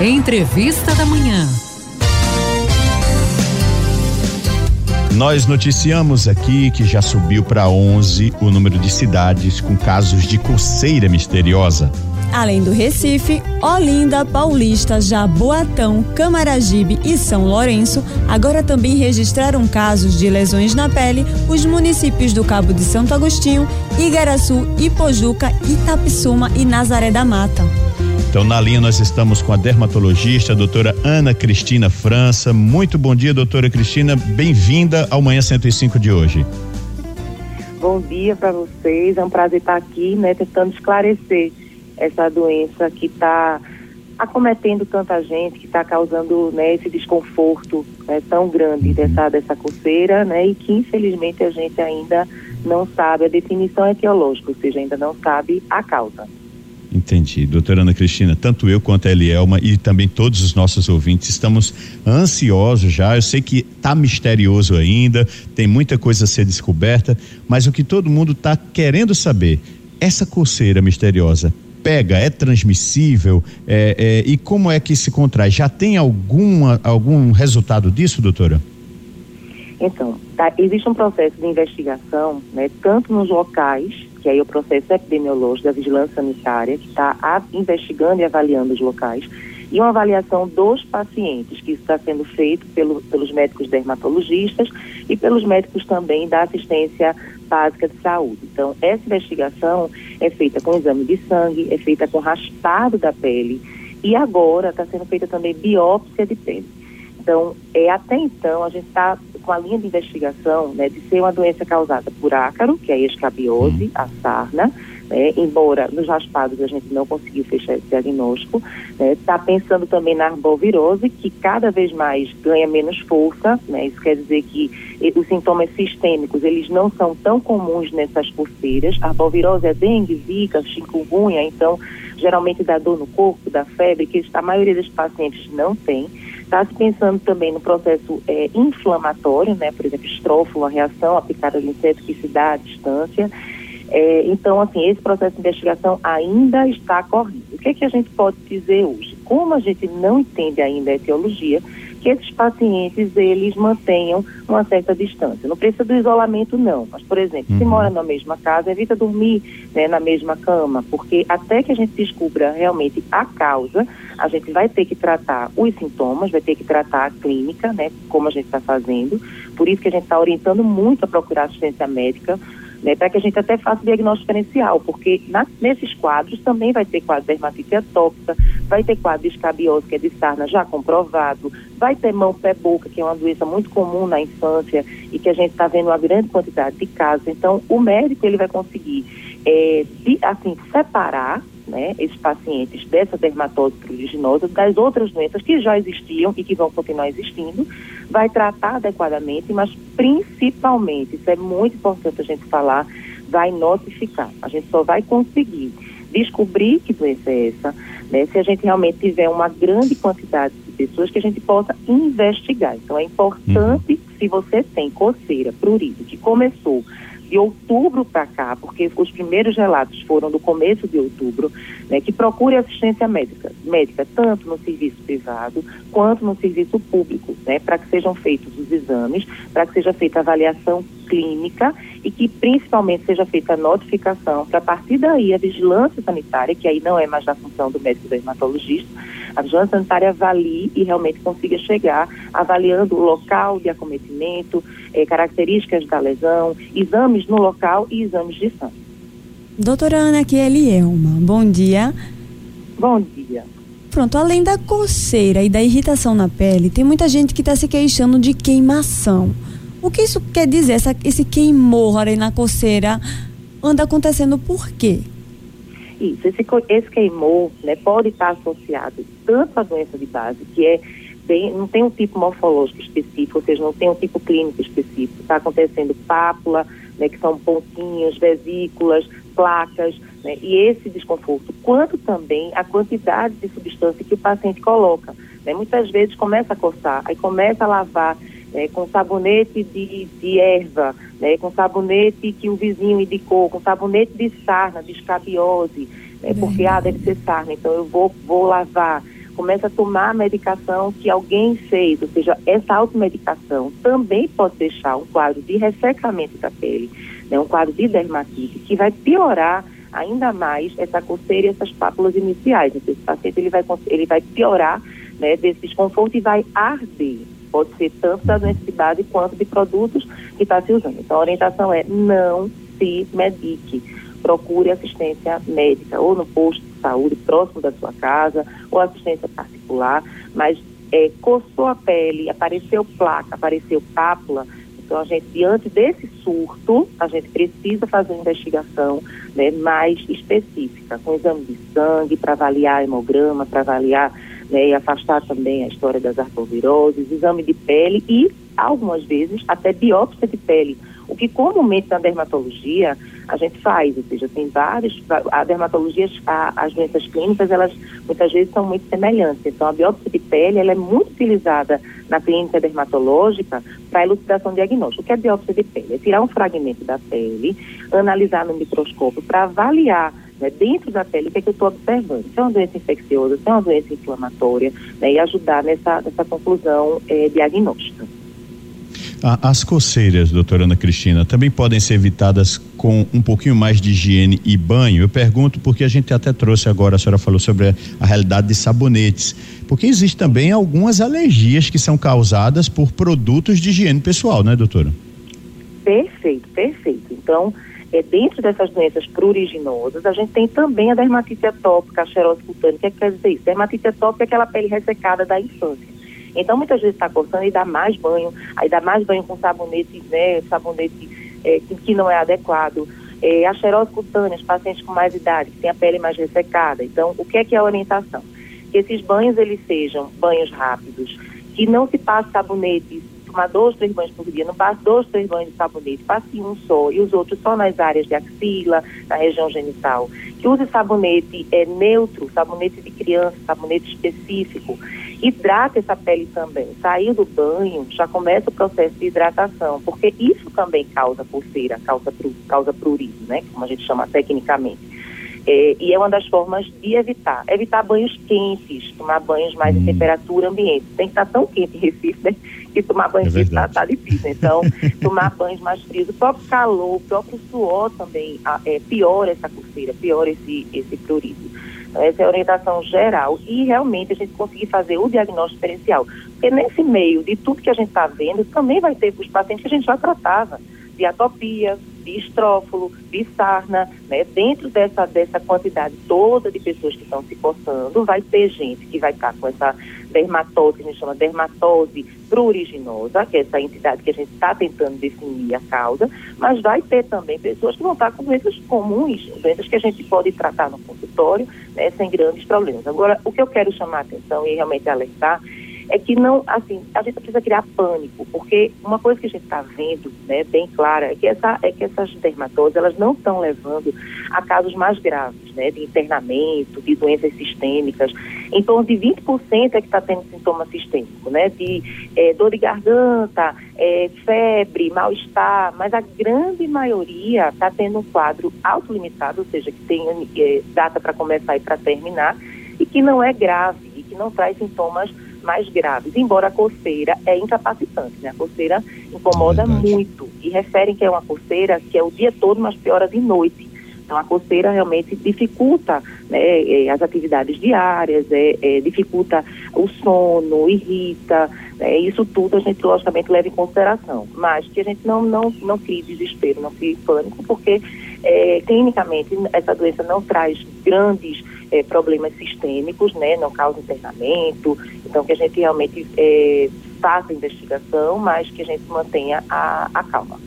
Entrevista da Manhã. Nós noticiamos aqui que já subiu para 11 o número de cidades com casos de coceira misteriosa. Além do Recife, Olinda, Paulista, Jaboatão, Camaragibe e São Lourenço, agora também registraram casos de lesões na pele os municípios do Cabo de Santo Agostinho, Igaraçu, Ipojuca, Itapissuma e Nazaré da Mata. Então, na linha, nós estamos com a dermatologista, a doutora Ana Cristina França. Muito bom dia, doutora Cristina. Bem-vinda ao Manhã 105 de hoje. Bom dia para vocês. É um prazer estar aqui, né, tentando esclarecer essa doença que está acometendo tanta gente, que está causando né, esse desconforto né, tão grande dessa, dessa coceira, né, e que infelizmente a gente ainda não sabe a definição etiológica, ou seja, ainda não sabe a causa. Entendi. Doutora Ana Cristina, tanto eu quanto a Elielma e também todos os nossos ouvintes estamos ansiosos já. Eu sei que está misterioso ainda, tem muita coisa a ser descoberta, mas o que todo mundo está querendo saber, essa coceira misteriosa pega, é transmissível é, é, e como é que se contrai? Já tem alguma, algum resultado disso, doutora? Então, tá, existe um processo de investigação, né, tanto nos locais, que aí é o processo epidemiológico da vigilância sanitária, que está investigando e avaliando os locais, e uma avaliação dos pacientes, que está sendo feito pelo, pelos médicos dermatologistas e pelos médicos também da assistência básica de saúde. Então, essa investigação é feita com exame de sangue, é feita com raspado da pele e agora está sendo feita também biópsia de pele. Então, é, até então, a gente está com a linha de investigação né, de ser uma doença causada por ácaro, que é a escabiose, a sarna, né, embora nos raspados a gente não conseguiu fechar esse diagnóstico, está né, pensando também na arbovirose, que cada vez mais ganha menos força, né, isso quer dizer que os sintomas sistêmicos, eles não são tão comuns nessas pulseiras, a arbovirose é dengue, zika, chikungunya, então geralmente dá dor no corpo, dá febre, que a maioria dos pacientes não tem. Está se pensando também no processo é, inflamatório, né, por exemplo, estrofo, uma reação à picada de inseto que se dá à distância. É, então, assim, esse processo de investigação ainda está correndo. O que, é que a gente pode dizer hoje? Como a gente não entende ainda a etiologia, que esses pacientes eles mantenham uma certa distância. Não precisa do isolamento não, mas por exemplo, uhum. se mora na mesma casa, evita dormir né, na mesma cama, porque até que a gente descubra realmente a causa, a gente vai ter que tratar os sintomas, vai ter que tratar a clínica, né, como a gente está fazendo. Por isso que a gente está orientando muito a procurar assistência médica né, para que a gente até faça o diagnóstico diferencial, porque na, nesses quadros também vai ter quadro de dermatite atópica, vai ter quadro de escabiose, que é de sarna já comprovado, vai ter mão, pé, boca, que é uma doença muito comum na infância e que a gente está vendo uma grande quantidade de casos. Então, o médico ele vai conseguir, é, de, assim, separar né, esses pacientes dessa dermatose pruriginosa das outras doenças que já existiam e que vão continuar existindo, vai tratar adequadamente, mas principalmente, isso é muito importante a gente falar, vai notificar. A gente só vai conseguir descobrir que doença é essa, né, se a gente realmente tiver uma grande quantidade de pessoas que a gente possa investigar. Então é importante, uhum. se você tem coceira, prurido, que começou de outubro para cá, porque os primeiros relatos foram do começo de outubro, né, que procure assistência médica, médica tanto no serviço privado quanto no serviço público, né, para que sejam feitos os exames, para que seja feita a avaliação clínica e que principalmente seja feita a notificação para a partir daí a vigilância sanitária, que aí não é mais da função do médico dermatologista, a vigilância sanitária avalie e realmente consiga chegar avaliando o local de acometimento, eh, características da lesão, exames no local e exames de sangue. Doutora Ana, é Elielma. Bom dia. Bom dia. Pronto, além da coceira e da irritação na pele, tem muita gente que está se queixando de queimação. O que isso quer dizer? Essa, esse queimor aí na coceira anda acontecendo por quê? Isso, esse, esse queimor né, pode estar associado tanto à doença de base, que é bem, não tem um tipo morfológico específico, ou seja, não tem um tipo clínico específico. Está acontecendo pápula, né, que são pontinhos, vesículas, placas, né, e esse desconforto, quanto também a quantidade de substância que o paciente coloca. Né, muitas vezes começa a coçar, aí começa a lavar né, com sabonete de, de erva, né, com sabonete que o vizinho indicou, com sabonete de sarna, de escabiose, né, porque ah, deve ser sarna, então eu vou, vou lavar começa a tomar a medicação que alguém fez, ou seja, essa automedicação também pode deixar um quadro de ressecamento da pele, né, um quadro de dermatite, que vai piorar ainda mais essa coceira e essas pápulas iniciais. Então, esse paciente ele vai, ele vai piorar né, desse desconforto e vai arder. Pode ser tanto da doença de base quanto de produtos que está se usando. Então, a orientação é não se medique. Procure assistência médica, ou no posto de saúde próximo da sua casa, ou assistência particular, mas é, coçou a pele, apareceu placa, apareceu pápula, então, a gente, diante desse surto, a gente precisa fazer uma investigação né, mais específica, com exame de sangue, para avaliar hemograma, para avaliar né, e afastar também a história das arboviroses, exame de pele e, algumas vezes, até biópsia de pele, o que comumente na dermatologia a gente faz, ou seja, tem vários, a dermatologia, a, as doenças clínicas, elas muitas vezes são muito semelhantes. Então, a biópsia de pele, ela é muito utilizada na clínica dermatológica para elucidação diagnóstica. O que é biópsia de pele? É tirar um fragmento da pele, analisar no microscópio para avaliar né, dentro da pele o que, é que eu estou observando. Se é uma doença infecciosa, se é uma doença inflamatória, né, e ajudar nessa, nessa conclusão eh, diagnóstica. As coceiras, doutora Ana Cristina, também podem ser evitadas com um pouquinho mais de higiene e banho? Eu pergunto porque a gente até trouxe agora, a senhora falou sobre a, realidade de sabonetes. Porque existe também algumas alergias que são causadas por produtos de higiene pessoal, né, doutora? Perfeito, perfeito. Então, é, dentro dessas doenças pruriginosas, a gente tem também a dermatite atópica, a xerose cutânea. O que, é que quer dizer isso? Dermatite atópica é aquela pele ressecada da infância. Então, muitas vezes está coçando e dá mais banho, aí dá mais banho com sabonete, né, sabonete é, que, que, não é adequado. É, a xerose cutânea, os pacientes com mais idade, que têm a pele mais ressecada. Então, o que é que é a orientação? Que esses banhos, eles sejam banhos rápidos, que não se passe sabonete, tomar dois, três banhos por dia, não passe dois, três banhos de sabonete, passe um só, e os outros só nas áreas de axila, na região genital. Que use sabonete é, neutro, sabonete de criança, sabonete específico hidrata essa pele também. Sair do banho já começa o processo de hidratação, porque isso também causa pulseira, causa, causa prurido, né? Como a gente chama tecnicamente. É, e é uma das formas de evitar. Evitar banhos quentes, tomar banhos mais hum. em temperatura ambiente. Tem que estar tão quente em Recife, né? Que tomar banho é está tá difícil. Então, tomar banhos mais frios. O próprio calor, o próprio suor também é, piora essa pulseira, piora esse, esse prurido. Essa é a orientação geral e realmente a gente conseguir fazer o diagnóstico diferencial. Porque nesse meio de tudo que a gente está vendo, também vai ter os pacientes que a gente já tratava, de atopia, de estrófilo, de sarna, né? Dentro dessa, dessa quantidade toda de pessoas que estão se coçando, vai ter gente que vai estar com essa dermatose, que a gente chama dermatose pruriginosa, que é essa entidade que a gente está tentando definir a causa, mas vai ter também pessoas que vão estar com doenças comuns, doenças que a gente pode tratar no consultório, né, sem grandes problemas. Agora, o que eu quero chamar a atenção e realmente alertar é que não, assim, a gente precisa criar pânico, porque uma coisa que a gente está vendo, né, bem clara, é que, essa, é que essas dermatoses, elas não estão levando a casos mais graves, né, de internamento, de doenças sistêmicas. Em torno de 20% é que está tendo sintoma sistêmico, né, de é, dor de garganta, é, febre, mal-estar, mas a grande maioria está tendo um quadro autolimitado, ou seja, que tem é, data para começar e para terminar, e que não é grave, e que não traz sintomas mais graves, embora a coceira é incapacitante, né? A coceira incomoda é muito e referem que é uma coceira que é o dia todo, mas piora de noite. Então, a coceira realmente dificulta né, eh, as atividades diárias, é, é, dificulta o sono, irrita, né, isso tudo a gente, logicamente, leva em consideração. Mas que a gente não, não, não crie desespero, não crie pânico, porque é, clinicamente essa doença não traz grandes é, problemas sistêmicos, né, não causa internamento, então que a gente realmente é, faça investigação, mas que a gente mantenha a, a calma.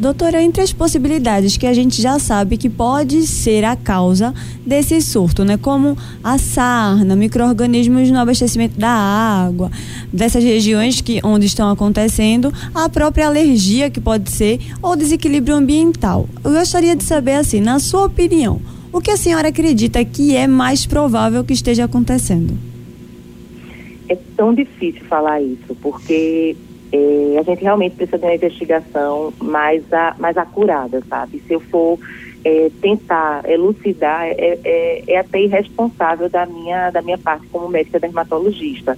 Doutora, entre as possibilidades que a gente já sabe que pode ser a causa desse surto, né? Como a sarna, micro-organismos no abastecimento da água, dessas regiões que, onde estão acontecendo, a própria alergia que pode ser, ou desequilíbrio ambiental. Eu gostaria de saber, assim, na sua opinião, o que a senhora acredita que é mais provável que esteja acontecendo? É tão difícil falar isso, porque é, a gente realmente precisa de uma investigação mais, a, mais acurada, sabe? Se eu for é, tentar elucidar é, é, é, até irresponsável da minha, da minha parte como médica dermatologista.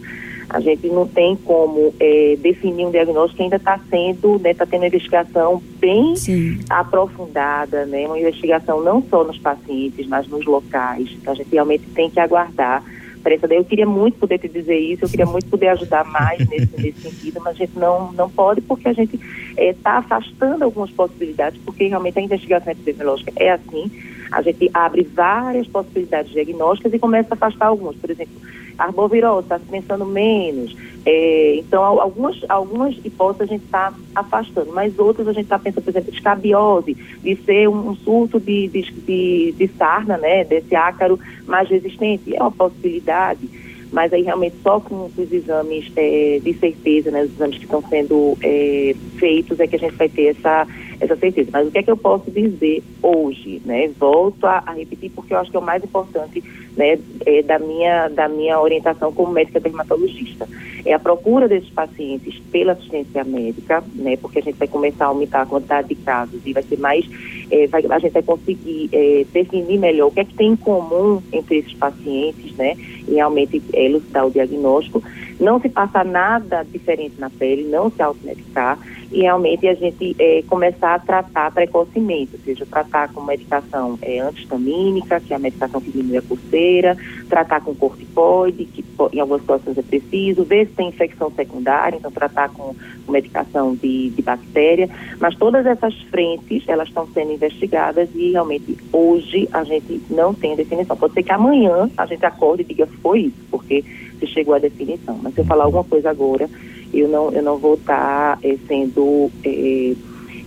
A gente não tem como é, definir um diagnóstico que ainda está sendo, está né, tá tendo uma investigação bem Sim. aprofundada, né, uma investigação não só nos pacientes, mas nos locais. Então a gente realmente tem que aguardar. Daí eu queria muito poder te dizer isso, eu queria muito poder ajudar mais nesse, nesse sentido, mas a gente não, não pode porque a gente está eh, afastando algumas possibilidades, porque realmente a investigação epidemiológica é assim, a gente abre várias possibilidades diagnósticas e começa a afastar algumas. Por exemplo, arbovirose está se pensando menos. É, então, algumas, algumas hipóteses a gente está afastando, mas outras a gente está pensando, por exemplo, escabiose, de ser um, um surto de, de, de, de, sarna, né, desse ácaro mais resistente. É uma possibilidade, mas aí realmente só com os exames é, de certeza, né, os exames que estão sendo é, feitos, é que a gente vai ter essa essa certeza. Mas o que é que eu posso dizer hoje, né? Volto a, a repetir porque eu acho que é o mais importante, né, é, da minha da minha orientação como médica dermatologista. É a procura desses pacientes pela assistência médica, né? Porque a gente vai começar a aumentar a quantidade de casos e vai ser mais é, vai, a gente vai conseguir é, definir melhor o que é que tem em comum entre esses pacientes, né? E realmente é, elucidar o diagnóstico. Não se passa nada diferente na pele, não se automedicar e realmente a gente é, começar a tratar precocemente, ou seja, tratar com medicação é, antistamínica, que é a medicação que diminui a pulseira, tratar com corticoide, que em algumas situações é preciso, ver se tem infecção secundária, então tratar com, com medicação de, de bactéria, mas todas essas frentes, elas estão sendo investigadas e realmente hoje a gente não tem definição. Pode ser que amanhã a gente acorde e diga foi isso, porque se chegou à definição, mas se eu falar alguma coisa agora, eu não, eu não vou estar tá, é, sendo, é,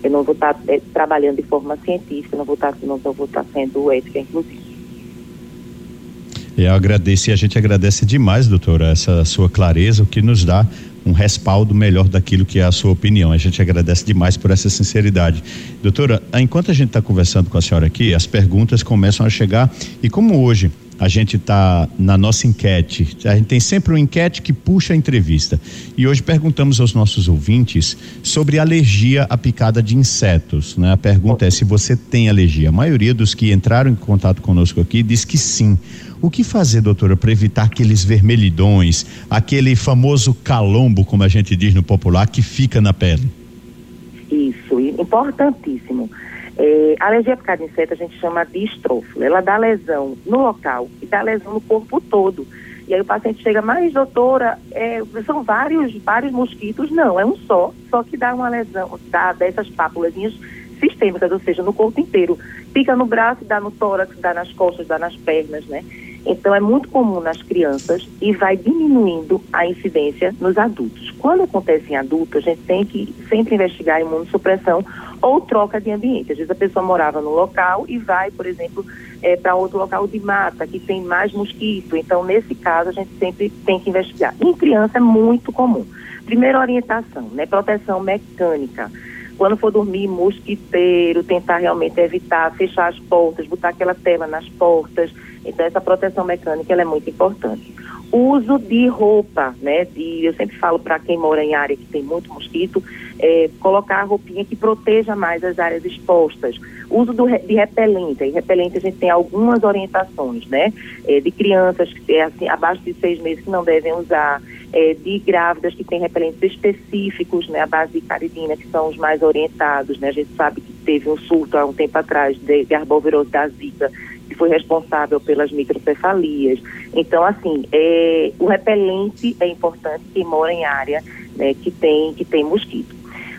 eu não vou estar tá, é, trabalhando de forma científica, não vou estar, não vou estar sendo ética, inclusive. Eu agradeço e a gente agradece demais, doutora, essa sua clareza, o que nos dá um respaldo melhor daquilo que é a sua opinião. A gente agradece demais por essa sinceridade. Doutora, enquanto a gente está conversando com a senhora aqui, as perguntas começam a chegar e como hoje a gente está na nossa enquete. A gente tem sempre uma enquete que puxa a entrevista. E hoje perguntamos aos nossos ouvintes sobre alergia à picada de insetos. Né? A pergunta é se você tem alergia. A maioria dos que entraram em contato conosco aqui diz que sim. O que fazer, doutora, para evitar aqueles vermelhidões, aquele famoso calombo, como a gente diz no popular, que fica na pele? Isso, importantíssimo. É, a alergia de inseto a gente chama de estrófilo. Ela dá lesão no local e dá lesão no corpo todo. E aí o paciente chega, mas doutora, é, são vários, vários mosquitos? Não, é um só, só que dá uma lesão, dá dessas pápulas sistêmicas, ou seja, no corpo inteiro. Pica no braço, dá no tórax, dá nas costas, dá nas pernas, né? Então, é muito comum nas crianças e vai diminuindo a incidência nos adultos. Quando acontece em adultos, a gente tem que sempre investigar a imunossupressão ou troca de ambiente. Às vezes a pessoa morava no local e vai, por exemplo, é, para outro local de mata, que tem mais mosquito. Então, nesse caso, a gente sempre tem que investigar. Em criança é muito comum. Primeira orientação, né? Proteção mecânica quando for dormir, mosquiteiro, tentar realmente evitar fechar as portas, botar aquela tela nas portas. Então, essa proteção mecânica é muito importante. Uso de roupa, né? De, eu sempre falo para quem mora em área que tem muito mosquito, é, colocar a roupinha que proteja mais as áreas expostas. Uso do, de repelente. E repelente a gente tem algumas orientações, né? É, de crianças que é, assim, abaixo de seis meses que não devem usar é, de grávidas que têm repelentes específicos, né, a base de caridina, que são os mais orientados, né, a gente sabe que teve um surto há um tempo atrás de, de arbovirose da zika, que foi responsável pelas microcefalias. Então, assim, é, o repelente é importante quem mora em área né, que, tem, que tem mosquito.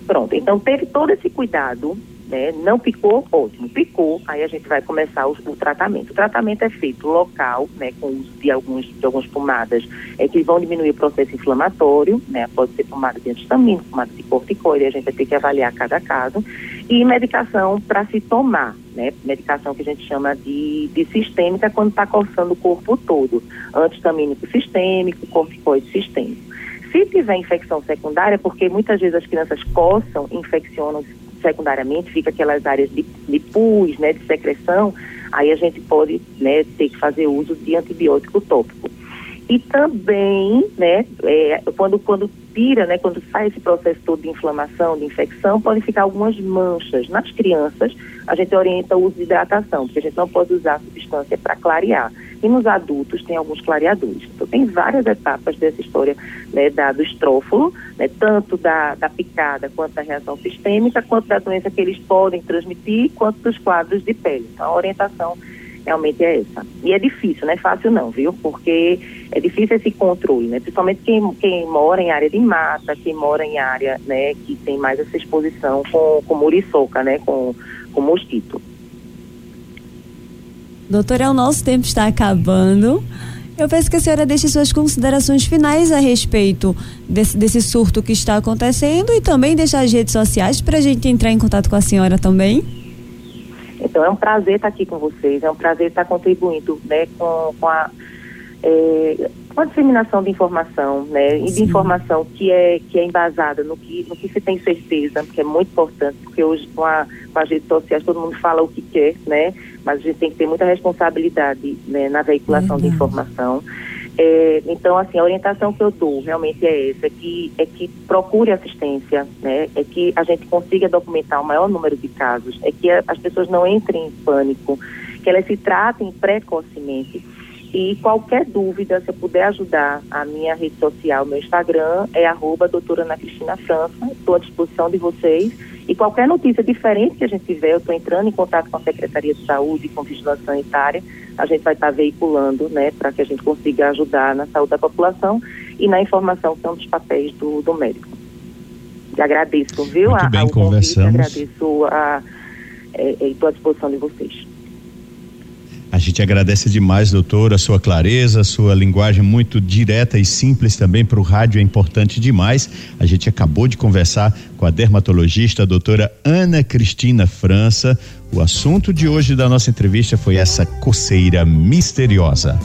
Pronto, então teve todo esse cuidado né? Não picou, ótimo. Picou, aí a gente vai começar o, o, tratamento. O tratamento é feito local, né, com uso de, alguns, de algumas pomadas é, que vão diminuir o processo inflamatório, né? Pode ser pomada de antistamina, pomada de corticoide, a gente vai ter que avaliar cada caso. E medicação para se tomar, né? Medicação que a gente chama de, de sistêmica quando está coçando o corpo todo. Antistamínico sistêmico, corticoide sistêmico. Se tiver infecção secundária, porque muitas vezes as crianças coçam, infeccionam secundariamente fica aquelas áreas de, de pus, né, de secreção, aí a gente pode né, ter que fazer uso de antibiótico tópico. E também, né, é, quando, quando tira, né, quando sai esse processo todo de inflamação, de infecção, podem ficar algumas manchas. Nas crianças, a gente orienta o uso de hidratação, porque a gente não pode usar substância para clarear. E nos adultos tem alguns clareadores. Então tem várias etapas dessa história né, da, do estrófolo, né, tanto da, da picada quanto da reação sistêmica, quanto da doença que eles podem transmitir, quanto dos quadros de pele. Então a orientação realmente é essa. E é difícil, não é fácil não, viu? Porque é difícil esse controle, né? Principalmente quem, quem mora em área de mata, quem mora em área, né, que tem mais essa exposição com, com muriçoca, né, com, com mosquito. Doutora, o nosso tempo está acabando. Eu peço que a senhora deixe suas considerações finais a respeito desse, desse surto que está acontecendo e também deixar as redes sociais para a gente entrar em contato com a senhora também. Então é um prazer estar aqui com vocês, é um prazer estar contribuindo né, com, com a, é, com a disseminação de informação, né, e de informação que é, que é embasada no que, no que se tem certeza, que é muito importante, porque hoje com, a, com as redes sociais todo mundo fala o que quer, né, mas a gente tem que ter muita responsabilidade né, na veiculação de informação. É, então, assim, a orientação que eu dou realmente é essa, é que, é que procure assistência, né? É que a gente consiga documentar o maior número de casos, é que as pessoas não entrem em pânico, que elas se tratem precocemente. E qualquer dúvida, se eu puder ajudar, a minha rede social, meu Instagram é arroba doutora Ana Cristina França, estou à disposição de vocês. E qualquer notícia diferente que a gente tiver, eu estou entrando em contato com a Secretaria de Saúde, com Vigilância Sanitária, a gente vai estar veiculando, né, para que a gente consiga ajudar na saúde da população e na informação que é um dos papéis do, do médico. E agradeço, viu? Muito a, bem, a, conversamos. Convite, agradeço a estou é, à disposição de vocês. Gente agradece demais, doutor, a sua clareza, a sua linguagem muito direta e simples também para o rádio é importante demais. A gente acabou de conversar com a dermatologista, a doutora Ana Cristina França. O assunto de hoje da nossa entrevista foi essa coceira misteriosa.